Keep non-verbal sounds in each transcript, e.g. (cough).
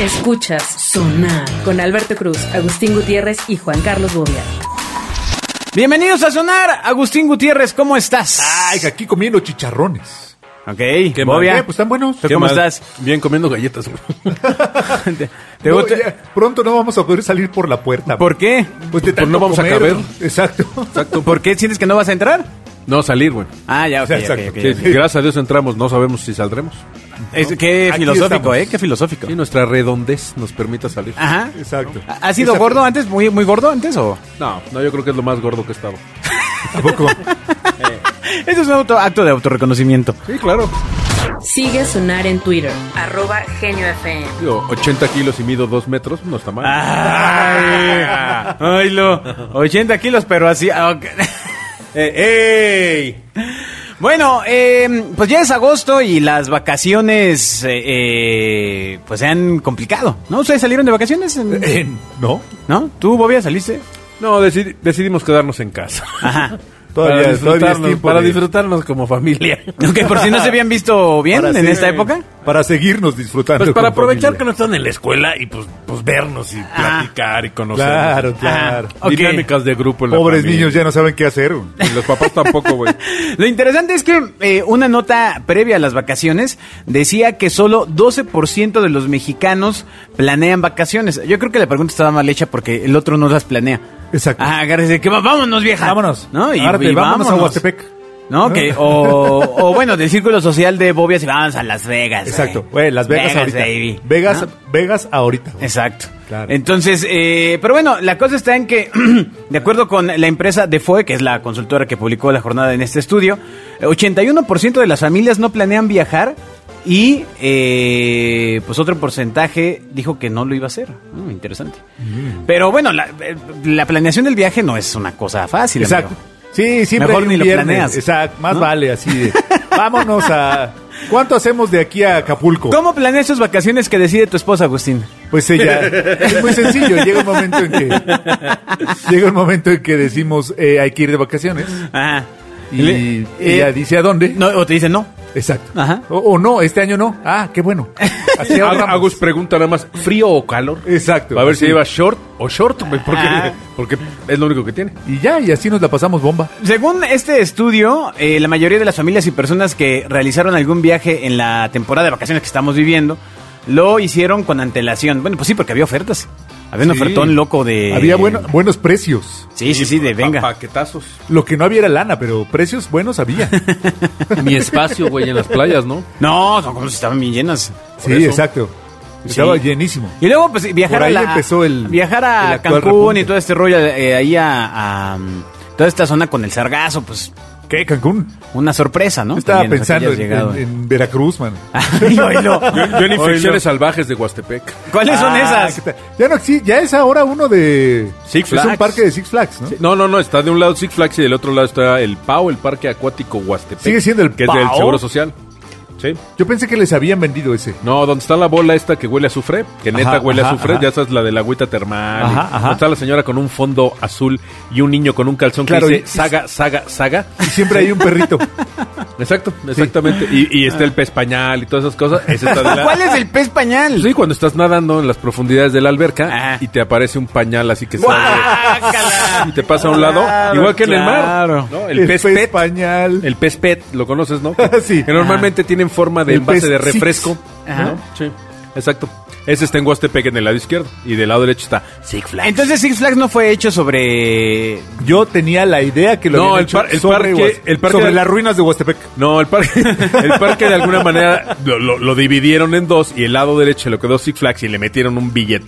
Escuchas Sonar con Alberto Cruz, Agustín Gutiérrez y Juan Carlos Bobia. Bienvenidos a Sonar. Agustín Gutiérrez, ¿cómo estás? Ay, aquí comiendo chicharrones. Ok, ¿Qué Bobia. Eh, pues están buenos. ¿Tú cómo estás? Bien comiendo galletas. güey. (laughs) ¿Te- te No, gusta? ya, pronto no vamos a poder salir por la puerta. ¿Por qué? Pues de Pues tanto no vamos a caber. Exacto. Exacto. ¿Por qué sientes que no vas a entrar? No salir, güey. Ah, ya, ok, ok, Exacto. ok, Sí, ok. Gracias a Dios entramos, no sabemos si saldremos. Es- qué Aquí filosófico, estamos. ¿eh? Qué filosófico. Y nuestra redondez nos permita salir. Ajá. Exacto. ¿Has sido Esa- gordo antes? ¿Muy, muy gordo antes o...? No, no, yo creo que es lo más gordo que he estado. (laughs) Tampoco. Eso es un auto- acto de autorreconocimiento. Sí, claro. Sigue Sonar en Twitter, arroba Genio FM. Digo, 80 kilos y mido 2 metros, no está mal. Ay, ay, lo, 80 kilos, pero así. ah, ok. Eh, ¡Ey! (laughs) Bueno, eh, pues ya es agosto y las vacaciones eh, eh, pues se han complicado, ¿no? ¿Ustedes salieron de vacaciones? en- Eh, ¿No? ¿No? ¿Tú, Bobia, saliste? No, decidi- decidimos quedarnos en casa. Ajá. (laughs) Todavía, para todavía es disfrutarnos, tiempo para de- disfrutarnos como familia. (laughs) Ok, por si no se habían visto bien para en seguir- esta época. Para seguirnos disfrutando. Pues para aprovechar que no están en la escuela y pues, pues vernos y platicar y conocer. Claro, claro. Dinámicas de grupo en la Pobres familia. niños ya no saben qué hacer. Y los papás tampoco, güey. (laughs) Lo interesante es que eh, una nota previa a las vacaciones decía que solo 12% de los mexicanos planean vacaciones. Yo creo que la pregunta estaba mal hecha porque el otro no las planea. Exacto. Ah, agárrese, que vámonos, vieja. Vámonos. ¿No? Y, y vámonos a vámonos. Huastepec. ¿No? Que, o, (laughs) o bueno, del círculo social de Bobias y vamos a Las Vegas. Exacto. güey. Las Vegas, ahorita. baby. Vegas, ¿No? Vegas ahorita. güey. Exacto. Claro. Entonces, eh, pero bueno, la cosa está en que, (clears throat) de acuerdo con la empresa Defoe, que es la consultora que publicó la jornada en este estudio, eh, 81% de las familias no planean viajar y eh, pues otro porcentaje dijo que no lo iba a hacer. Mm, interesante. Pero bueno, la, eh, la planeación del viaje no es una cosa fácil. Exacto. amigo. Sí, siempre Mejor hay un ni lo viernes. planeas. Exacto. Más ¿No? vale así de. (laughs) Vámonos a. ¿Cuánto hacemos de aquí a Acapulco? ¿Cómo planeas tus vacaciones que decide tu esposa, Agustín? Pues ella. es muy sencillo. Llega un momento en que. Llega un momento en que decimos eh, hay que ir de vacaciones. Ajá. Y Le- ella eh, dice a dónde. no, o te dice no. Exacto. Ajá. O, o no, este año no. Ah, qué bueno. Ahorramos. Agus pregunta nada más, ¿frío o calor? Exacto. A ver si lleva short o short, güey, porque, Ah. porque es lo único que tiene. Y ya, y así nos la pasamos bomba. Según este estudio, eh, la mayoría de las familias y personas que realizaron algún viaje en la temporada de vacaciones que estamos viviendo, lo hicieron con antelación. Bueno, pues sí, porque había ofertas. Había un Sí. ofertón loco de... Había bueno- buenos precios. Sí, sí, sí, de venga. Pa- paquetazos. Lo que no había era lana, pero precios buenos había. (laughs) Mi espacio, güey, en las playas, ¿no? No, son como si estaban bien llenas. sí, eso. exacto. Estaba Sí. llenísimo. Y luego, pues, viajar Por ahí a la, empezó el- viajar a Cancún repunte. y todo este rollo eh, ahí a, a, toda esta zona con el sargazo, pues, ¿Qué, Cancún? una sorpresa, ¿no? Estaba También, pensando en, llegado. en- en Veracruz, man. (laughs) Ay, oílo. Yo, yo en infecciones salvajes de Huastepec. ¿Cuáles son Ah, esas? Ya no existe, ya es ahora uno de Six Es un Flags. parque de Six Flags, ¿no? Sí, No, no, no, está de un lado Six Flags y del otro lado está el PAO, el Parque Acuático Huastepec. ¿Sigue siendo el Que es del PAO? Seguro Social. Sí. Yo pensé que les habían vendido ese. No, donde está la bola esta que huele a azufre, que neta Ajá, huele a azufre, ajá. ya sabes, la de la agüita termal. Ajá, y donde está la señora con un fondo azul y un niño con un calzón Claro, que y- dice saga, saga, saga. Y siempre hay un perrito. (laughs) Exacto, exactamente. Y, y está el pez pañal y todas esas cosas. Ese está de la- ¿Cuál es el pez pañal? Sí, cuando estás nadando en las profundidades de la alberca Ajá. y te aparece un pañal así que sale y te pasa a un lado, Claro, igual que en el mar. ¿no? El, pez, pet, pañal. el pez pet, lo conoces, ¿no? (laughs) Sí. Que normalmente tienen forma de El envase de refresco. Ajá. ¿no? Sí, exacto. Ese está en Huastepec en el lado izquierdo y del lado derecho está Six Flags. Entonces Six Flags no fue hecho sobre... Yo tenía la idea que lo No, habían el hecho par- el sobre, parque- Huas- el parque sobre de- las ruinas de Huastepec. No, el parque, (laughs) el parque de alguna manera lo, lo- lo dividieron en dos y el lado derecho lo quedó Six Flags y le metieron un billete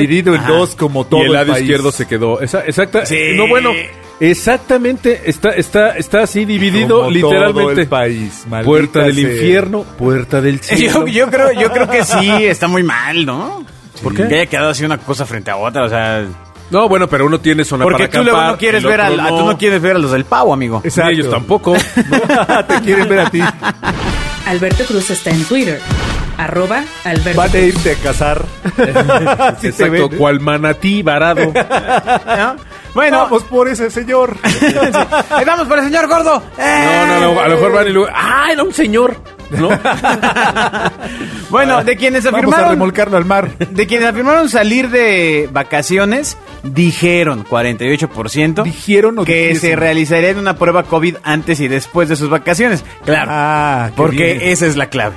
Dividido en dos como todo y el lado país. izquierdo se quedó. Esa, exacta. Sí. No, bueno, exactamente. Está, está, está así dividido Como literalmente. todo el país. Puerta del sea. infierno, puerta del (laughs) cielo. Yo, yo creo, yo creo que sí, está muy mal, ¿no? ¿Por qué? Que haya quedado así una cosa frente a otra, o sea... No, bueno, pero uno tiene zona Porque para tú luego no quieres ver al, a- tú no quieres ver a los del pavo, amigo. Ni Exacto. ellos tampoco. (laughs) (laughs) Te quieren ver a ti. Alberto Cruz está en Twitter, arroba Alberto Van a irte a (laughs) te Exacto, ven. ¿eh? cual manatí varado. (laughs) ¿No? Bueno, Vamos por ese señor. (laughs) ahí vamos por el señor gordo. No, no, no, a lo mejor van y luego, ¡ah, era un señor! ¿No? (laughs) Bueno, de quienes Vamos a afirmaron... remolcarlo al mar. De quienes afirmaron salir de vacaciones, dijeron 48% ¿Dijeron o que dijesen? se realizaría una prueba COVID antes y después de sus vacaciones. Claro, Ah, porque bien. esa es la clave.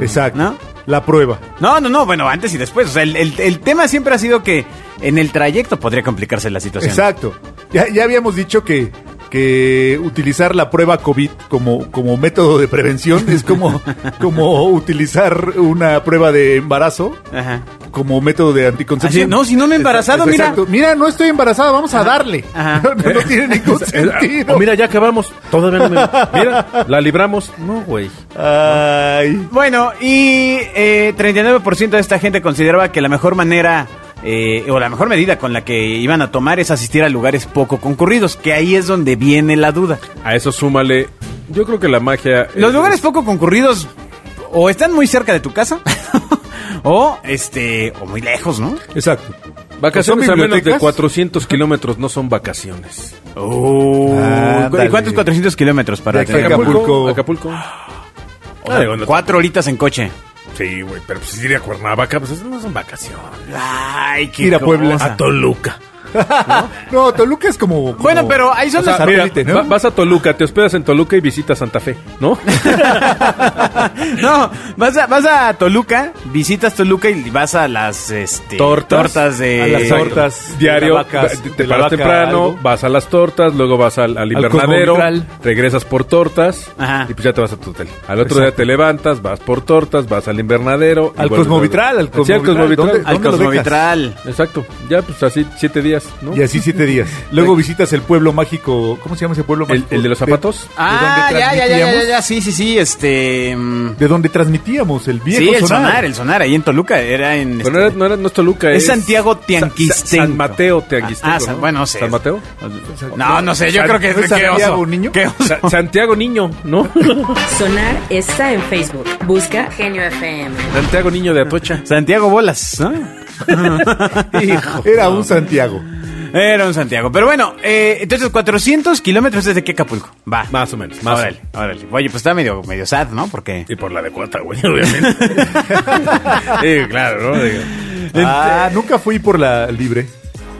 Exacto. ¿No? La prueba. No, no, no, bueno, antes y después. O sea, el, el- el tema siempre ha sido que en el trayecto podría complicarse la situación. Exacto. Ya, ya habíamos dicho que, que utilizar la prueba COVID como, como método de prevención es como, (laughs) como utilizar una prueba de embarazo Ajá. como método de anticoncepción. Así, no, si no me he embarazado, mira. Exacto. Mira, no estoy embarazada, vamos a darle. Ajá. (laughs) No, no tiene ningún (laughs) sentido. O mira, ya acabamos. Todavía no me... Mira, la libramos. No, güey. Ay. Bueno, y eh, 39% de esta gente consideraba que la mejor manera eh, o la mejor medida con la que iban a tomar es asistir a lugares poco concurridos, que ahí es donde viene la duda. A eso súmale... Yo creo que la magia... Los es- lugares poco concurridos o están muy cerca de tu casa (laughs) o este o muy lejos, ¿no? Exacto. Vacaciones ¿Son a menos de bibliotecas? 400 kilómetros no son vacaciones. Ándale. ¿Y cuántos 400 kilómetros para? Acapulco. Acapulco. O sea, cuatro horitas en coche. Sí, güey, pero pues ir a Cuernavaca, pues eso no son vacaciones. Ay, qué Ir a Puebla. A Toluca. (laughs) No, Toluca es como. como- Bueno, pero ahí son O sea, las mira, ¿no? va- vas a Toluca, te hospedas en Toluca y visitas Santa Fe, ¿no? (laughs) no, vas a, vas a Toluca, visitas Toluca y vas a las este, Tortas. de A las tortas. Diario, de la vaca- te, de te la paras vaca temprano, algo. vas a las tortas, luego vas al, al invernadero, regresas por tortas Ajá. y pues ya te vas a tu hotel. Al otro día te levantas, vas por tortas, vas al invernadero. Al Cosmovitral, al Sí, al Cosmovitral. Cosmovitral. ¿Dónde- al? Cosmovitral. Exacto, ya pues así siete días, ¿no? Y así siete días. Luego visitas el pueblo mágico. ¿Cómo se llama ese pueblo ¿El, mágico? el de los zapatos? Ah, donde ya, ya, ya, ya, ya, sí, sí, sí, este... mm, De donde transmitíamos el viejo Sí, el sonar. sonar, el sonar, ahí en Toluca, era en... Pero este, no, era, no, era, no es Toluca, es es... Santiago Sa- Tianguistenco. San Mateo Tianguistenco, Ah, San- ¿no? bueno, no sé. ¿San Mateo? No, no sé, yo San- creo que ¿no es qué Santiago, oso, niño? qué oso. Sa- Santiago Niño, ¿no? (laughs) Sonar está en Facebook. Busca Genio FM. Santiago Niño de Atocha. Santiago Bolas, ¿no? (laughs) Hijo. Era un Santiago. Era un Santiago. Pero bueno, eh, entonces 400 kilómetros desde qué Acapulco. Va. Más o menos, más o Órale, órale. Oye, pues está medio, medio sad, ¿no? Porque... Y por la de cuota, güey, (laughs) obviamente. (laughs) sí, claro, ¿no? Digo, Ah, nunca fui por la libre.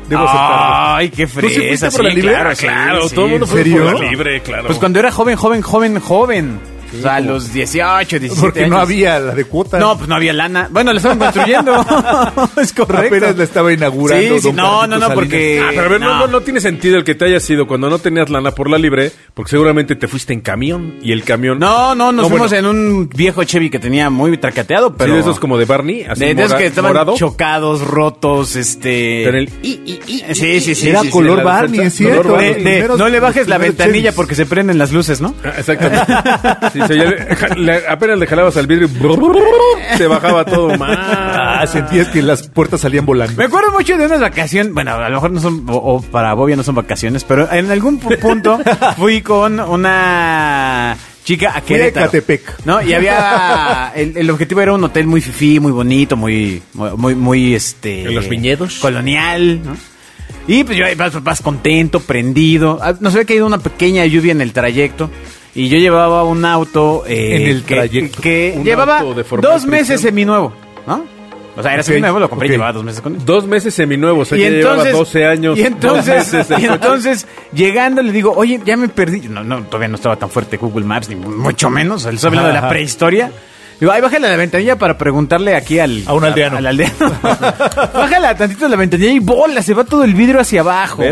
Debo aceptarlo. Ay, qué sí fuiste fresa. por la sí, libre? claro, sí, claro, sí. todo el mundo ¿En fue por la libre, claro. Pues cuando era joven, joven, joven, joven. O sea, a los 18, 17 Porque no años. había la de cuota. No, pues no había lana. Bueno, la estaban construyendo. (laughs) (laughs) es correcto. Apenas la estaba inaugurando. Sí, sí, don no, no, no, Salinas. porque- Ah, pero a ver, no. No. No, no tiene sentido el que te hayas ido cuando no tenías lana por la libre, porque seguramente te fuiste en camión y el camión... No, no, nos No, fuimos bueno. en un viejo Chevy que tenía muy traqueteado, Sí, pero... de esos como de Barney, así de, de esos que estaban morado. chocados, rotos, este... Con el... Sí, sí, sí. Era sí, sí, color Barney, es color cierto. Barney. De- Los de, primeros- no le bajes la ventanilla porque se prenden las luces, ¿no? Ah, Exactamente. (laughs) Sí, (laughs) le- apenas le jalabas al vidrio y te bajaba todo más. Ah, sentías que las puertas salían volando. Me acuerdo mucho de unas vacaciones, bueno, a lo mejor no son, o, o para Bobia no son vacaciones, pero en algún pu- punto (laughs) fui con una chica a Querétaro. Ecatepec. ¿No? Y había, el, el objetivo era un hotel muy fifí, muy bonito, muy, muy, muy, este... ¿En los viñedos? Colonial, ¿no? Y pues yo ahí vas, vas contento, prendido. Ah, Nos había caído una pequeña lluvia en el trayecto. Y yo llevaba un auto eh, En el que, trayecto. que llevaba auto de formal dos meses seminuevo, ¿no? O sea, era Ok, seminuevo, lo compré y llevaba dos meses con él. Dos meses seminuevos, o sea, Y ya entonces, llevaba 12 años. y entonces, y entonces, llegando le digo, oye, ya me perdí. No, no, todavía no estaba tan fuerte Google Maps, ni mucho menos. Él está hablando de la prehistoria. Digo, ay, bájale a la ventanilla para preguntarle aquí al... A un aldeano. Al aldeano. (laughs) bájale tantito a la ventanilla y bola, se va todo el vidrio hacia abajo.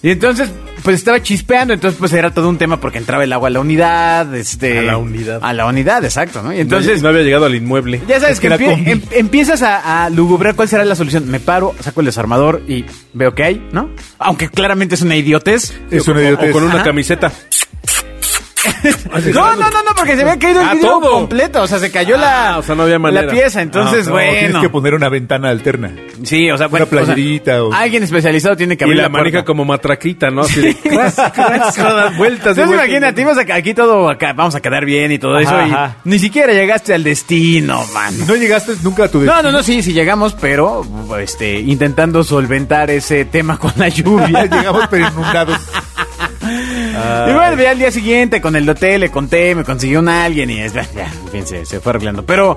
Y entonces, pues estaba chispeando, entonces pues era todo un tema porque entraba el agua a la unidad, este... A la unidad. A la unidad, exacto, ¿no? Y Entonces no había llegado al inmueble. Ya sabes Es que, que empie- em- empiezas a, a lugubrar cuál será la solución. Me paro, saco el desarmador y veo que hay, ¿no? Aunque claramente es una idiotez. Es una idiotez. O con una Ajá. camiseta. No, no, no, no, porque se había caído el Ah, vidrio todo. completo. O sea, se cayó la, Ah, o sea, no había la pieza. Entonces, No, bueno. Tienes que poner una ventana alterna. Sí, o sea, bueno. Una o sea, playerita o- Alguien especializado tiene que Y abrir la la, maneja puerta. como matraquita, ¿no? Así (laughs) de... cras, cras, cras, vueltas Entonces imagínate, acá, aquí todo, acá, vamos a quedar bien y todo Ajá, eso. Y ajá. ni siquiera llegaste al destino, man. No llegaste nunca a tu No, destino. no, no, sí, sí llegamos, pero este, intentando solventar ese tema con la (laughs) lluvia. Llegamos pero inundados. Y bueno, ya al día siguiente con el hotel le conté, me consiguió un alguien y es, ya, en fin, se, se fue arreglando. Pero,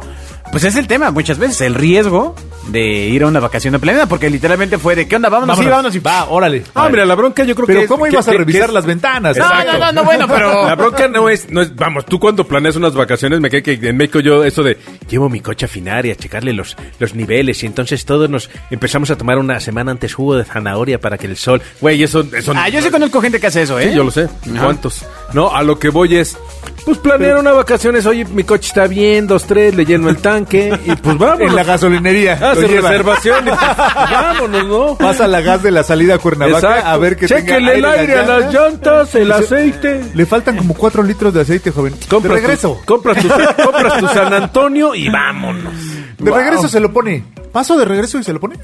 pues es el tema muchas veces, el riesgo de ir a una vacación de planeta, porque literalmente fue de, ¿qué onda? Vámonos, sí, vámonos y Va, órale. Ah, mira, la bronca yo creo Pero que... ¿cómo que- ibas a revisar que las ventanas? No, Exacto. no, no, no, bueno, pero... La bronca no es, no es, vamos, tú cuando planeas unas vacaciones, me quedé que en México yo eso de llevo mi coche a afinar y a checarle los, los niveles y entonces todos nos empezamos a tomar una semana antes jugo de zanahoria para que el sol, güey, eso, eso Ah, yo sí conozco gente que hace eso, ¿eh? Sí, yo lo sé. Ajá. ¿Cuántos? No, a lo que voy es, pues planear una vacaciones, oye, mi coche está bien, dos, tres, le lleno el tanque (laughs) y pues vámonos. (laughs) En la gasolinería. Hace reservación y pues, (laughs) vámonos, ¿no? Pasa la gas de la salida a Cuernavaca a ver que tenga Chéquele el aire a las llantas, el aceite. Le faltan como cuatro litros de aceite, joven. Compras de regreso. Tu, compras, (laughs) tu, compras tu San Antonio y vámonos. De regreso se lo pone. Paso de regreso y se lo pone.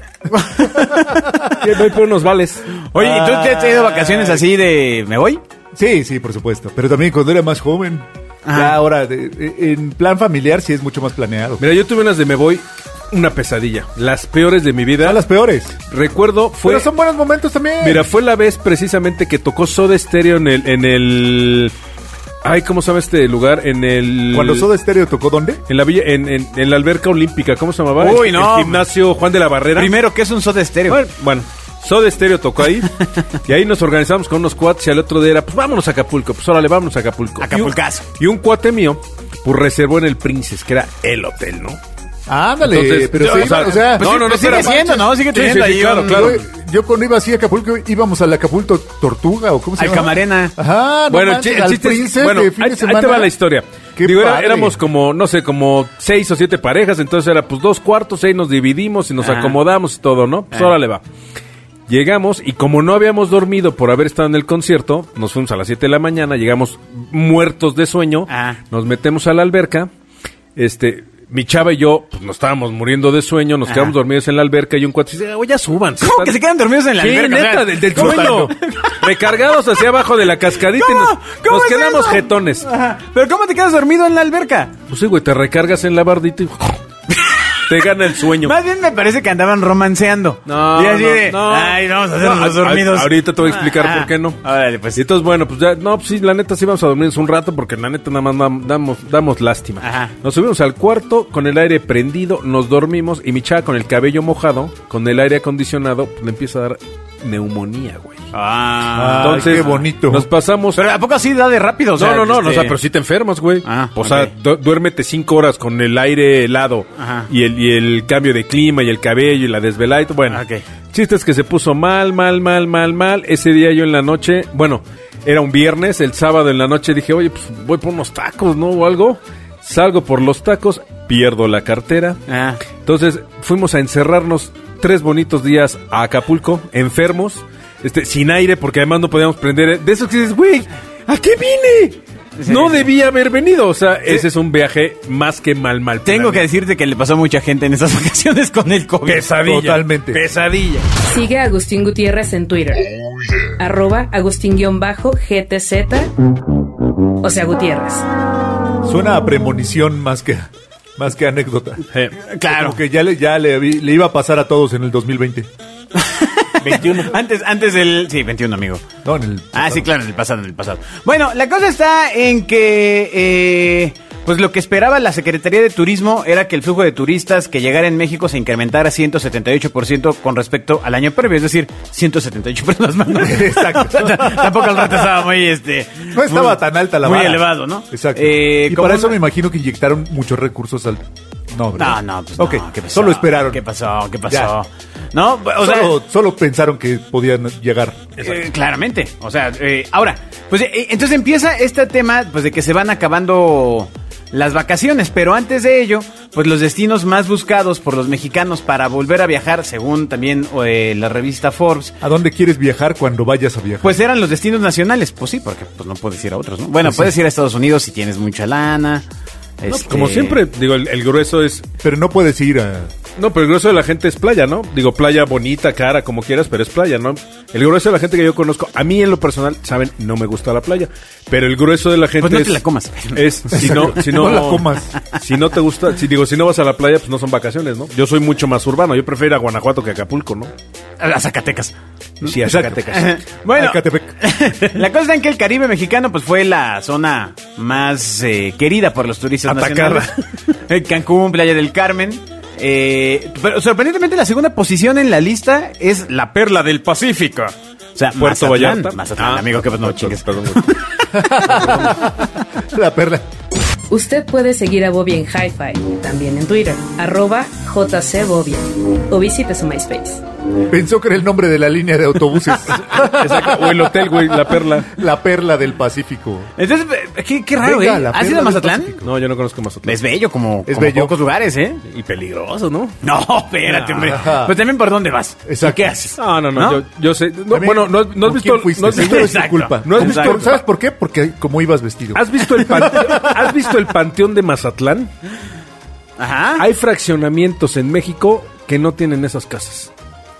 Y voy por unos vales. Oye, ¿y tú te has ido vacaciones así de, ¿me voy? Sí, sí, por supuesto. Pero también cuando era más joven. Ajá. Ya ahora, de- de- en plan familiar, sí es mucho más planeado. Mira, yo tuve unas de me voy, una pesadilla. Las peores de mi vida. Son las peores. Recuerdo, fue... Pero son buenos momentos también. Mira, fue la vez precisamente que tocó Soda Stereo en el, en el... Ay, ¿cómo se llama este lugar? En el... Cuando Soda Stereo tocó, ¿dónde? En la villa, en, en- en la alberca olímpica, ¿cómo se llamaba? Uy, El- no. El gimnasio Juan de la Barrera. Primero, ¿qué es un soda estéreo? Bueno, bueno, Soda Stereo tocó ahí. y ahí nos organizamos con unos cuates y al otro día era, pues vámonos a Acapulco. Pues órale, vámonos a Acapulco. Acapulcazo. Y un, y un cuate mío, pues reservó en el Princess, que era el hotel, ¿no? Ándale, Entonces, pero yo, sí, o sea, o sea, Pues no, no, no, pues sigue siendo, ¿no? Sigue teniendo sí, sí, ahí claro, un- claro. yo, yo cuando iba así a Acapulco íbamos al Acapulco Tortuga o cómo se Al llama? Camarena. Ajá, no bueno, el manches, al Princess bueno, de fin ahí, de ahí semana. te va la historia. Qué Digo, era- éramos como, no sé, como seis o siete parejas, entonces era pues dos cuartos, ahí nos dividimos y nos Ajá. acomodamos y todo, ¿no? Pues Ah. órale va. Llegamos y como no habíamos dormido por haber estado en el concierto, nos fuimos a las 7 de la mañana, llegamos muertos de sueño, Ah. nos metemos a la alberca, este, mi chava y yo, pues nos estábamos muriendo de sueño, nos Ajá. quedamos dormidos en la alberca y un cuate dice, oye, ya suban. ¿Cómo que se quedan dormidos en la Sí, alberca? O sea, neta, del, del ¿cómo- sueño. Recargados hacia abajo de la cascadita y nos, ¿Cómo nos es quedamos eso? jetones. Ajá. ¿Pero cómo te quedas dormido en la alberca? Pues sí, güey, te recargas en la bardita y te gana el sueño. Más bien me parece que andaban romanceando. No, y así no, de, no. ay, vamos a hacer No, los dormidos. ahorita te voy a explicar Ah, por qué no. Órale, pues. Y entonces, bueno, pues ya, no, pues sí, la neta sí vamos a dormirnos un rato porque la neta nada más dam- damos, damos lástima. Ajá. Nos subimos al cuarto con el aire prendido, nos dormimos y mi chava con el cabello mojado, con el aire acondicionado, pues le empieza a dar neumonía, güey. Ah. Ay, Entonces, qué bonito. Nos pasamos. Pero ¿a poco así da de rápido? O sea, no, no, no, no, o este- sea, pero sí te enfermas, güey. Ah, o sea, du- duérmete cinco horas con el aire helado Ajá. y el, y el cambio de clima y el cabello y la desvelada y todo. Bueno, Ah, Ok. chiste es que se puso mal, mal, mal, mal, mal. Ese día yo en la noche, bueno, era un viernes, el sábado en la noche dije, oye, pues voy por unos tacos, ¿no? O algo. Salgo por los tacos, pierdo la cartera. Ah. Entonces fuimos a encerrarnos tres bonitos días a Acapulco, enfermos, este, sin aire, porque además no podíamos prender. De esos que dices, güey, ¿a qué vine? Sí, no sí. debía haber venido. O sea, ese es un viaje más que mal, mal. Tengo que decirte que le pasó a mucha gente en esas (laughs) vacaciones con el COVID. Pesadilla. Totalmente. Pesadilla. Sigue a Agustín Gutiérrez en Twitter. Arroba Agustín-GTZ. O sea, Gutiérrez. Suena a premonición más que, más que anécdota. Eh, Claro. Que ya, le, ya le, le iba a pasar a todos en el 2020. 21. (laughs) Antes, antes del. Sí, 21, amigo. No, en el... Ah, sí, claro, en el pasado, en el pasado. Bueno, la cosa está en que, eh, pues lo que esperaba la Secretaría de Turismo era que el flujo de turistas que llegara en México se incrementara 178% con respecto al año previo, es decir, 178 personas más. Exacto. (laughs) Tampoco el rato estaba muy, este... No estaba muy- tan alta la Muy vara. elevado, ¿no? Exacto. Eh, y para eso una- me imagino que inyectaron muchos recursos al... No, ¿verdad? No, no, pues Ok, no, ¿qué pasó? solo esperaron. ¿Qué pasó? ¿Qué pasó? Ya. No, o sea... solo, solo pensaron que podían llegar. Eh, claramente. O sea, eh, ahora, pues eh, entonces empieza este tema pues de que se van acabando las vacaciones, pero antes de ello, pues los destinos más buscados por los mexicanos para volver a viajar, según también eh, la revista Forbes, ¿A dónde quieres viajar cuando vayas a viajar? pues eran los destinos nacionales. Pues sí, porque pues no puedes ir a otros, ¿no? Bueno, Pues sí. puedes ir a Estados Unidos si tienes mucha lana. No, este, Como siempre, digo, el, el grueso es Pero no puedes ir a No, pero el grueso de la gente es playa, ¿no? Digo, playa bonita, cara, como quieras, pero es playa, ¿no? El grueso de la gente que yo conozco, a mí en lo personal, saben, no me gusta la playa, pero el grueso de la gente Pues no es, te la comas. (laughs) Es, si no, si no, No la comas. Si no te gusta, si digo, si no vas a la playa, pues no son vacaciones, ¿no? Yo soy mucho más urbano, yo prefiero ir a Guanajuato que a Acapulco, ¿no? A Zacatecas. Sí, a Zacatecas. (laughs) bueno, (laughs) la cosa en que el Caribe mexicano pues fue la zona más eh, querida por los turistas Atacada. nacionales. (laughs) Eh, Cancún, Playa del Carmen. Eh, pero sorprendentemente la segunda posición en la lista es la perla del Pacífico. O sea, Puerto Mazatlán. Vallarta. Mazatlán, Ah, amigo, que pues no perdón, chingues. perdón. (laughs) La perla. Usted puede seguir a Bobia en Hi-Fi, también en Twitter, arroba jcbobia, o visite su MySpace. Pensó que era el nombre de la línea de autobuses. (laughs) Exacto. O el hotel, güey, la perla. la perla del Pacífico. Entonces, eh, qué, qué raro, Venga, ¿eh? la ¿Has perla ido a del Mazatlán? Pacífico. No, yo no conozco Mazatlán. Es bello como, Es como bello. pocos lugares, ¿eh? Y peligroso, ¿no? No, espérate, hombre. Ajá. Pues también por dónde vas. Exacto. ¿Qué haces? No, no, no, ¿No? Yo, yo sé. no, También, bueno, no, no has ¿con visto. quién fuiste? no has visto- Seguro es tu Exacto. culpa. No has visto- Exacto. ¿Sabes por qué? Porque como ibas vestido. ¿Has visto el panteón, (laughs) ¿Has visto el panteón de Mazatlán? Ajá. Hay fraccionamientos en México que no tienen esas casas.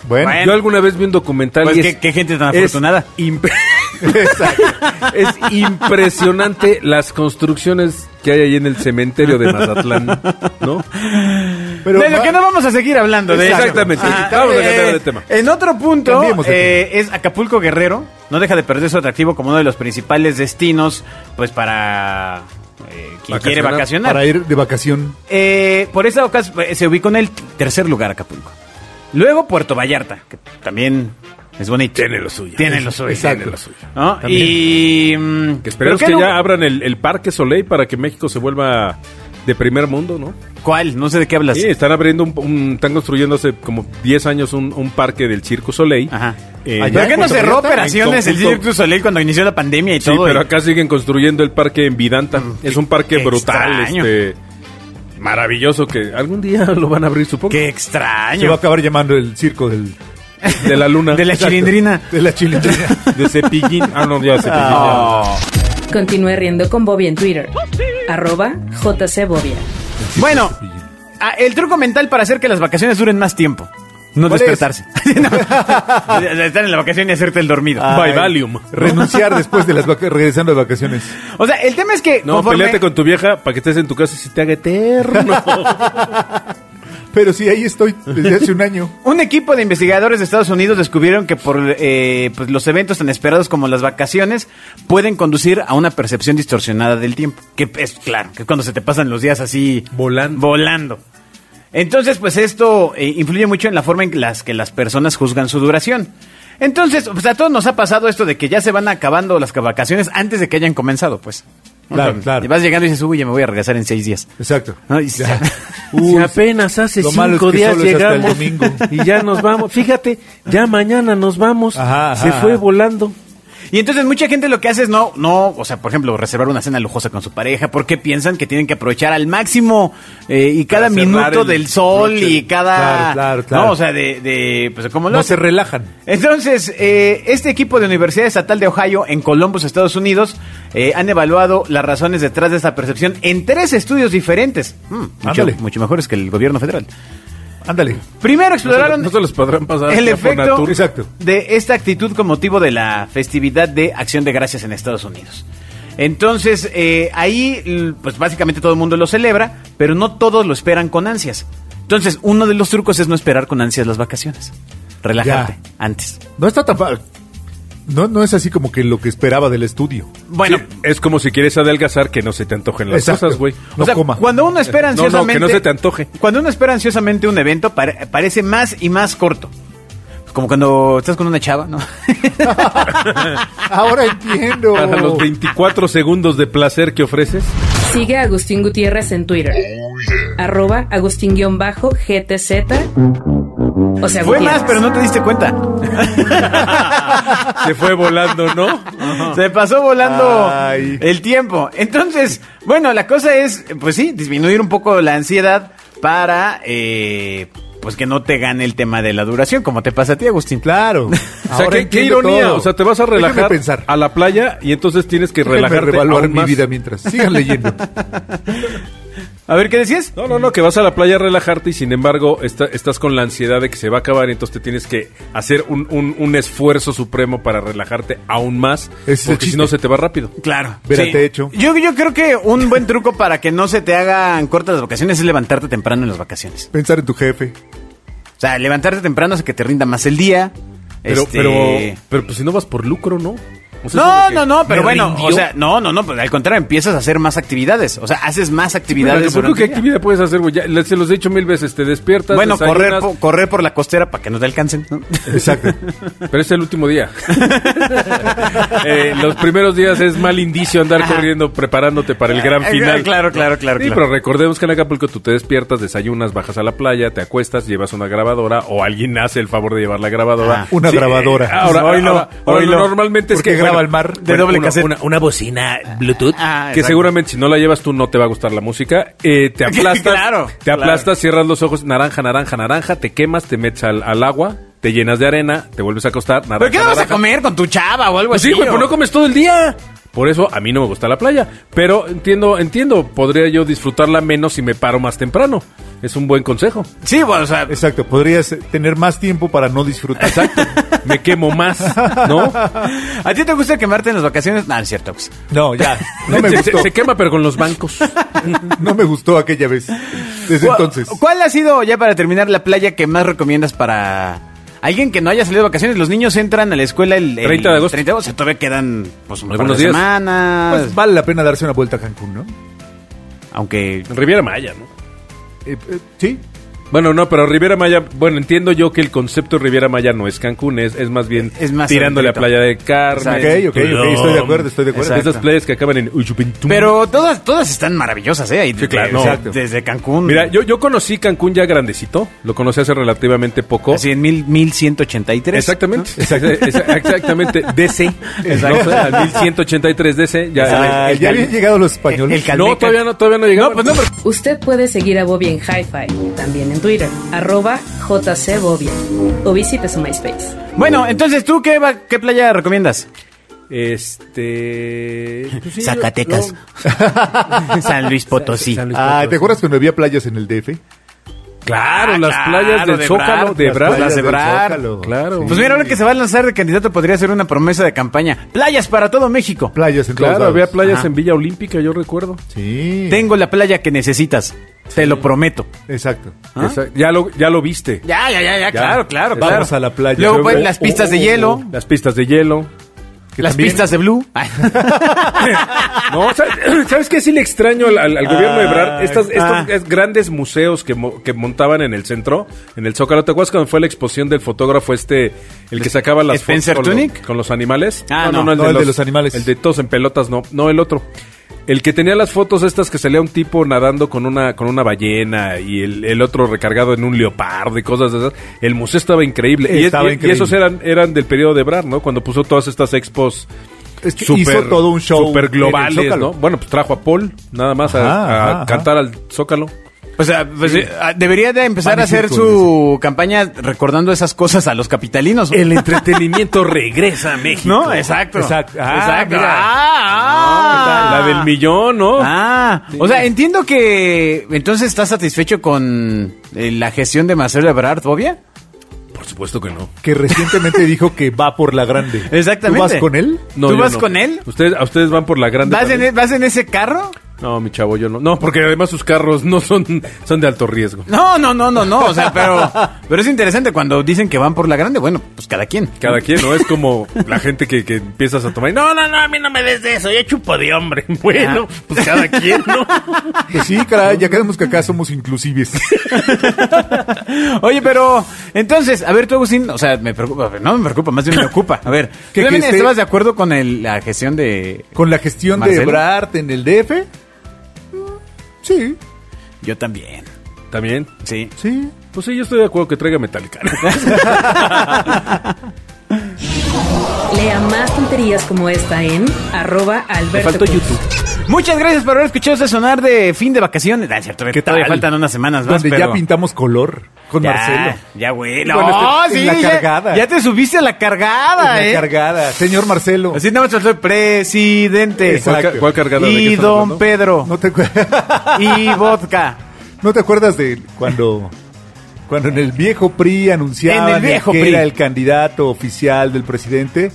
Bueno, Bueno. Yo alguna vez vi un documental Pues y qué- es, qué gente tan es afortunada. imp- (laughs) es impresionante las construcciones que hay ahí en el cementerio de Mazatlán, ¿no? Pero de lo va- que no vamos a seguir hablando de eso. Exactamente. Ah, Vamos a eh, cambiar de tema. En otro punto eh, es Acapulco Guerrero. No deja de perder su atractivo como uno de los principales destinos, pues para eh, quien quiere Vacacionar. para ir de vacación. Eh, por esa ocasión eh, se ubicó en el tercer lugar Acapulco. Luego Puerto Vallarta, que también es bonito. Tiene lo suyo. Tiene lo suyo. Exacto. Tiene lo suyo. ¿no? Y mm, Que esperemos ¿pero que ya abran el, el Parque Soleil para que México se vuelva de primer mundo, ¿no? ¿Cuál? No sé de qué hablas. Sí, están abriendo un, un- están construyendo hace como 10 años un, un parque del Circo Soleil. Ajá. Eh, Allá ¿Por en qué no Puerto cerró Vallarta, operaciones en el conjunto. Cirque du Soleil cuando inició la pandemia y Sí, todo? pero Y- acá siguen construyendo el parque en Vidanta. es un parque qué brutal, extraño. este maravilloso que algún día (laughs) lo van a abrir, supongo. Qué Se va a extraño. acabar llamando el circo del, De la luna. (laughs) De la Exacto. chilindrina. de la chilindrina. de Cepillín. Ah, no, ya Cepillín. ya. Oh. Continúe riendo con Bobia en Twitter, arroba jcbobia. Bueno, ah, el truco mental para hacer que las vacaciones duren más tiempo. No ¿Cuál despertarse. (laughs) (laughs) No. Estar en la vacación y hacerte el dormido. By Valium. Renunciar después de las vaca- regresando de vacaciones. O sea, el tema es que No, conforme- peleate con tu vieja para que estés en tu casa y se te haga eterno. (laughs) Pero sí, ahí estoy desde hace un año. Un equipo de investigadores de Estados Unidos descubrieron que por eh, pues, los eventos tan esperados como las vacaciones pueden conducir a una percepción distorsionada del tiempo. Que es claro, que es cuando se te pasan los días así Volando. volando. Entonces, pues esto eh, influye mucho en la forma en las que las personas juzgan su duración. Entonces, pues a todos nos ha pasado esto de que ya se van acabando las vacaciones antes de que hayan comenzado, pues. Claro, O sea, claro. Y vas llegando y dices, uy, ya me voy a regresar en seis días. Exacto. ¿No? Y Ya. (laughs) Si apenas hace malo es cinco que días llegamos domingo. (laughs) y ya nos vamos. Fíjate, ya mañana nos vamos. Ajá, Se ajá. fue volando. Y entonces mucha gente lo que hace es no, no, o sea, por ejemplo, reservar una cena lujosa con su pareja, porque piensan que tienen que aprovechar al máximo eh, y cada minuto el del sol y cada, Claro, claro, claro. no, o sea, de, de pues como lo No se relajan. entonces, eh, este equipo de Universidad Estatal de Ohio en Columbus, Estados Unidos, eh, han evaluado las razones detrás de esta percepción en tres estudios diferentes. Mm, mucho, mucho mejores que el gobierno federal. Ándale. Primero exploraron no se los podrán pasar. el efecto. Exacto. de esta actitud con motivo de la festividad de Acción de Gracias en Estados Unidos. Entonces, eh, ahí, pues básicamente todo el mundo lo celebra, pero no todos lo esperan con ansias. Entonces, uno de los trucos es no esperar con ansias las vacaciones. Relajarte Ya. antes. No está tan fa- No, no es así como que lo que esperaba del estudio. Bueno, Sí, es como si quieres adelgazar que no se te antojen las Exacto. cosas, güey. No o sea, coma. cuando uno espera (laughs) No, no, ansiosamente... que no se te antoje. Cuando uno espera ansiosamente un evento, pare- parece más y más corto. Como cuando estás con una chava, ¿no? (laughs) Ahora entiendo. Para los 24 segundos de placer que ofreces. Sigue a Agustín Gutiérrez en Twitter, arroba agustín-gtz. O sea, Fue Gutiérrez. más, pero no te diste cuenta. (laughs) Se fue volando, ¿no? Se pasó volando Ay. el tiempo. Entonces, bueno, la cosa es, pues sí, disminuir un poco la ansiedad para, eh, pues que no te gane el tema de la duración, como te pasa a ti, Agustín. Claro. (laughs) O sea, Ahora qué, ironía. todo. O sea, te vas a relajar pensar. a la playa y entonces tienes que Déjenme relajarte revaluar aún mi vida mientras. Sigan leyendo. (laughs) A ver, ¿qué decías? No, no, no, que vas a la playa a relajarte y sin embargo está- estás con la ansiedad de que se va a acabar y entonces te tienes que hacer un, un- un esfuerzo supremo para relajarte aún más, es porque si no se te va rápido. Claro. Vérate hecho. Yo, yo creo que un buen truco para que no se te hagan cortas las vacaciones es levantarte temprano en las vacaciones. Pensar en tu jefe. O sea, levantarte temprano hace que te rinda más el día. Pero, Este- pero, pero pues si no vas por lucro, ¿no? O sea, No, no, no, pero bueno, rindió. o sea, no, no, no, pues al contrario, empiezas a hacer más actividades. O sea, haces más Pero, actividades. ¿por durante ¿Qué actividad puedes hacer, güey? Se los he dicho mil veces, te despiertas, Bueno, correr, po- correr por la costera para que no te alcancen. ¿no? (laughs) Exacto. pero es el último día. (laughs) (laughs) Eh, los primeros días es mal indicio andar corriendo, preparándote para el gran Eh, final. claro, claro, claro, Sí, claro. pero recordemos que en Acapulco tú te despiertas, desayunas, bajas a la playa, te acuestas, llevas una grabadora o alguien hace el favor de llevar la grabadora. Ah, una Sí, grabadora. eh, Ahora, Hoy no, ahora- hoy no. normalmente es que bueno, el mar. de doble una, una- una bocina Bluetooth Ah, que seguramente si no la llevas tú no te va a gustar la música. Eh, te (laughs) aplastas, Claro, te aplastas, cierras los ojos, naranja, naranja, naranja, te quemas, te metes al, al agua, te llenas de arena, te vuelves a acostar, naranja, ¿Pero qué no vas a naranja. comer con tu chava o algo Pues así? sí, güey, pues no comes todo el día. Por eso a mí no me gusta la playa. Pero entiendo, entiendo, podría yo disfrutarla menos si me paro más temprano. Es un buen consejo. Sí, bueno, o sea, Exacto. Podrías tener más tiempo para no disfrutar. Exacto. me quemo más, ¿no? ¿a ti te gusta quemarte en las vacaciones? No, es cierto. pues. No, ya. No me (laughs) se, gustó. se quema, pero con los bancos. (laughs) No me gustó aquella vez. Desde ¿Cuál- entonces. ¿Cuál ha sido, ya para terminar, la playa que más recomiendas para alguien que no haya salido de vacaciones? Los niños entran a la escuela el, el 30 de agosto. 30 de agosto, todavía quedan pues, un par Algunos de días. semanas. Pues vale la pena darse una vuelta a Cancún, ¿no? aunque En Riviera Maya, ¿no? Eh, eh, sí. Bueno, no, pero Riviera Maya, bueno, entiendo yo que el concepto de Riviera Maya no es Cancún, es, es más bien Es más tirándole a. Playa de Carmen. Ok, ok, ok. Estoy de acuerdo, estoy de acuerdo. Exacto. Esas playas que acaban en Uyupintum. Pero todas, todas están maravillosas, ¿eh? Ahí Sí, claro, no. Desde Cancún. Mira, yo, yo conocí Cancún ya grandecito, lo conocí hace relativamente poco. Así en mil, 1183. Exactamente, exact- exa- exactamente, DC, (laughs) Exacto. ¿no? al 1183 DC, ya, Ah, el- ya el- habían llegado los españoles. el no, todavía no, todavía no llegamos. No, pues no, pero- Usted puede seguir a Bobia en Hi-Fi, también en Twitter, arroba jcbobia, o visite su MySpace. Bueno, entonces, ¿tú qué, va- qué playa recomiendas? Este. pues sí, Zacatecas. no. (laughs) San Luis Potosí. San Luis Ah, Potosí. ¿te acuerdas cuando había playas en el DF? Claro, Ah, las claro, playas del de Zócalo, Brad, de las Brad. playas de del Brad. Zócalo. Claro. Pues mira, ahora que se va a lanzar de candidato podría ser una promesa de campaña. Playas para todo México. Playas en todos Claro, lados. había playas Ajá. en Villa Olímpica, yo recuerdo. Sí. Tengo la playa que necesitas. Te lo prometo. Exacto. ¿Ah? Ya, lo, ya lo viste. Ya, ya, ya, ya, claro, claro, Vamos a la playa. Luego pues, me- las pistas de hielo, Las pistas de hielo. Las también- pistas de blue. (laughs) No, ¿sabes, ¿sabes qué? Sí le extraño al, al- al gobierno de Brad. Estas, estos ah. es- grandes museos que, mo- que montaban en el centro, en el Zócalo. ¿Te acuerdas cuando fue la exposición del fotógrafo este, el que sacaba las ¿Spencer fotos con, lo- con los animales? Ah, no. No, el de los animales. El de todos en pelotas, no. No, el otro. El que tenía las fotos estas que salía un tipo nadando con una con una ballena y el, el otro recargado en un leopardo y cosas de esas. El museo estaba increíble. Y es- Estaba y, y increíble. esos eran, eran del periodo de Brad, ¿no? Cuando puso todas estas expos Es que hizo todo un show super globales. ¿no? Bueno, pues trajo a Paul nada más a, Ajá, a ajá, ajá. cantar al Zócalo. O sea, pues, eh, debería de empezar a hacer su campaña recordando esas cosas a los capitalinos. El entretenimiento regresa a México. ¿No? Exacto. Exacto. Ah, Exacto. mira. Ah, La del millón, ¿no? Ah, o sea, entiendo que entonces estás satisfecho con eh, la gestión de Marcelo Ebrard, obvia. Por supuesto que no. Que recientemente dijo que va por la grande. (laughs) Exactamente. ¿Tú vas con él? No, ¿Tú yo vas no. con él? ¿Ustedes, ¿A ustedes van por la grande? ¿Vas en, e- ¿Vas en ese carro? No, mi chavo, yo no. No, porque además sus carros no son, son de alto riesgo. No, no, no, no, no. O sea, pero, pero es interesante cuando dicen que van por la grande. Bueno, pues cada quien. Cada quien, ¿no? Es como la gente que, que empiezas a tomar. y, No, no, no, a mí no me des de eso. Yo chupo de hombre. (laughs) Bueno, pues cada quien, ¿no? Pues sí, caray, ya quedamos que acá somos inclusives. (laughs) Oye, pero entonces, a ver, tú, Agustín, o sea, me preocupa, no me preocupa, más bien me ocupa. A ver, Que- ¿tú también estabas de acuerdo con el- la gestión de. Con la gestión de ¿Marcelo? Ebrard en el DF. Sí, Yo también. También. Sí. sí. Pues sí, yo estoy de acuerdo que traiga Metallica. (laughs) Lea más tonterías como esta en arroba Me Alberto faltó Cruz. YouTube. Muchas gracias por haber escuchado ese sonar de fin de vacaciones. Ah, cierto, ¿Qué todavía tal? faltan unas semanas más, Donde pero... ya pintamos color con Ya, Marcelo. Ya, güey. Bueno, No, este- sí, en la ya- cargada. Ya, te subiste a la cargada, En ¿eh? la cargada. Señor Marcelo. Así nada más el presidente. Exacto. ¿Cuál, cuál Y don hablando? Pedro. ¿No te, (laughs) Y vodka. ¿No te acuerdas de cuando, cuando en el viejo PRI anunciaban En el viejo que PRI. era el candidato oficial del presidente?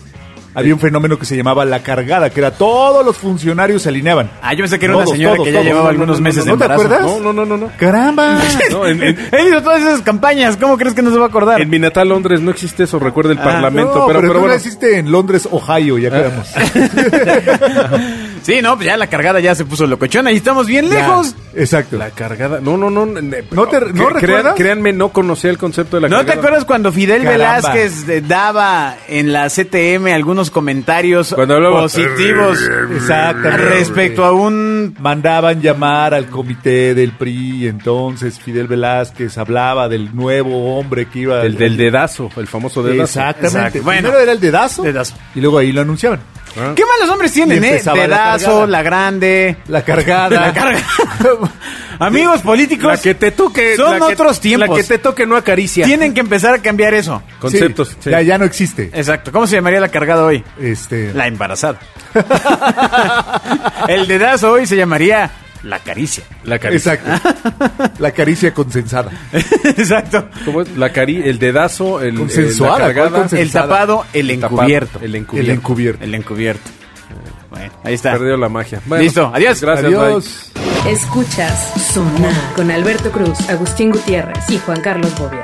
Había un fenómeno que se llamaba la cargada, que era todos los funcionarios se alineaban. Ah, yo pensé que era una Todos, señora todos, que ya todos. llevaba No, no, algunos no, no, meses no, de ¿no te embarazo. acuerdas? No, no, no, no. no. ¡Caramba! (laughs) No, en, en- He ido todas esas campañas. ¿Cómo crees que no se va a acordar? en mi natal Londres no existe eso, recuerda el Ah, parlamento. No, pero, pero tú bueno, naciste en Londres, Ohio, ya quedamos. (laughs) Sí, no, pues ya la cargada ya se puso locochona y estamos bien Ya, lejos. Exacto. la cargada. No, no, no. ne- ¿No te- no cre- recuerdas? créanme, no conocía el concepto de la ¿No te cargada. acuerdas cuando Fidel Caramba. Velázquez eh, daba en la CTM algunos comentarios Cuando hablaba- positivos Exactamente. respecto a un... Mandaban llamar al comité del PRI, entonces Fidel Velázquez hablaba del nuevo hombre que iba... El del dedazo, el famoso dedazo. Exactamente. Exacto. Bueno. Primero era el dedazo, Dedazo. y luego ahí lo anunciaban. Ah. ¿Qué malos hombres tienen, eh? empezaba la Dedazo, cargada. la grande... La cargada. La carga. (laughs) Amigos políticos, La que te toque. son la que- otros tiempos. La que te toque no acaricia. Tienen que empezar a cambiar eso. Conceptos. Sí, sí. Ya, ya no existe. Exacto. ¿Cómo se llamaría la cargada hoy? Este, La embarazada. (laughs) El dedazo hoy se llamaría la caricia. La caricia. Exacto. (laughs) La caricia consensada. (laughs) Exacto. ¿Cómo es? La cari el dedazo, el, Consensuada, el- la cargada, ¿cuál consen- El tapado, el encubierto. el El encubierto. encubierto. El encubierto. Bueno, ahí está. Perdió la magia. Bueno, Listo, adiós. Gracias, bye. Adiós. Escuchas Sonar con Alberto Cruz, Agustín Gutiérrez y Juan Carlos Bobia.